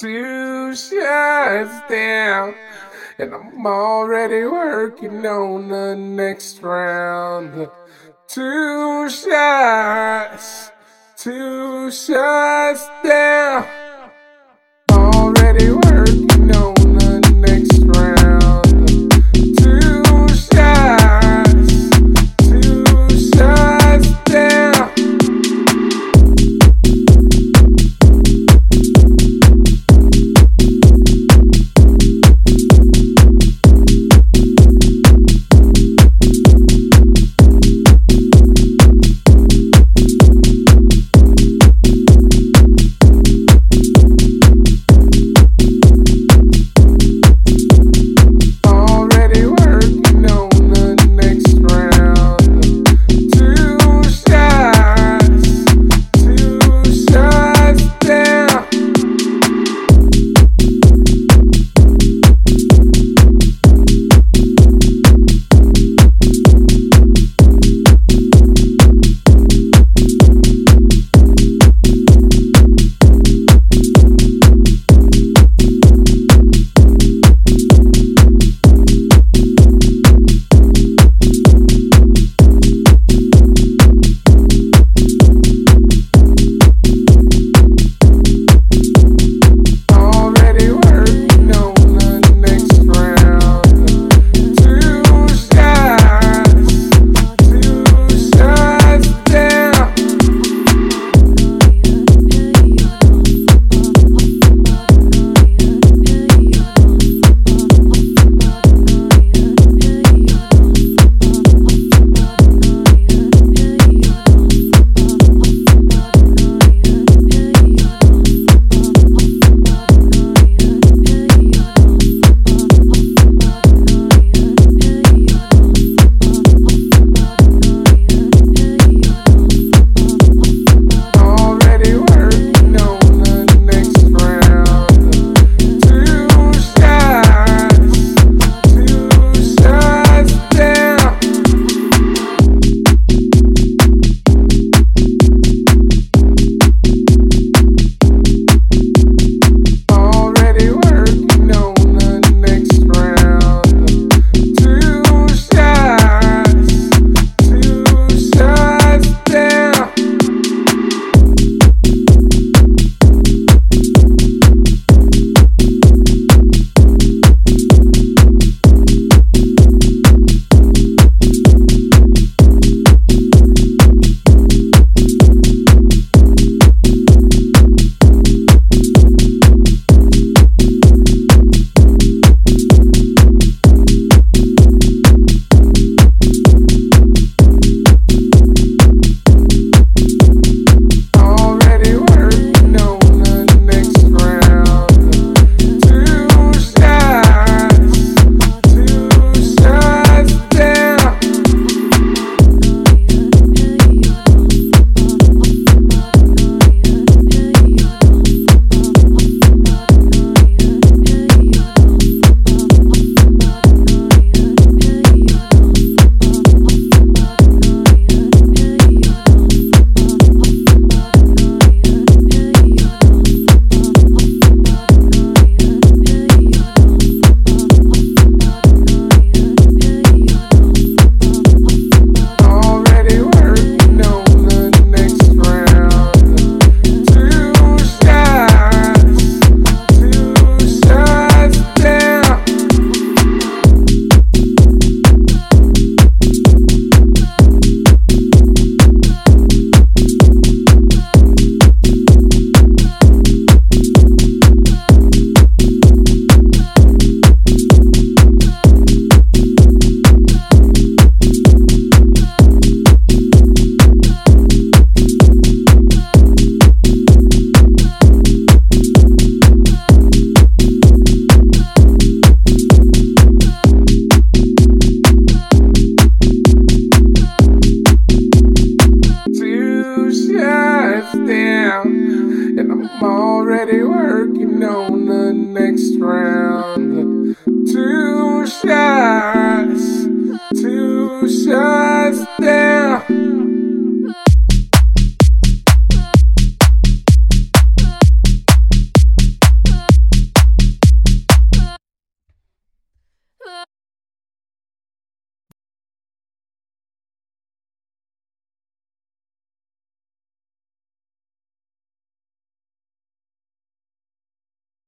two shots down. And I'm already working on the next round. Two shots, two shots down. next round. Two shots, two shots.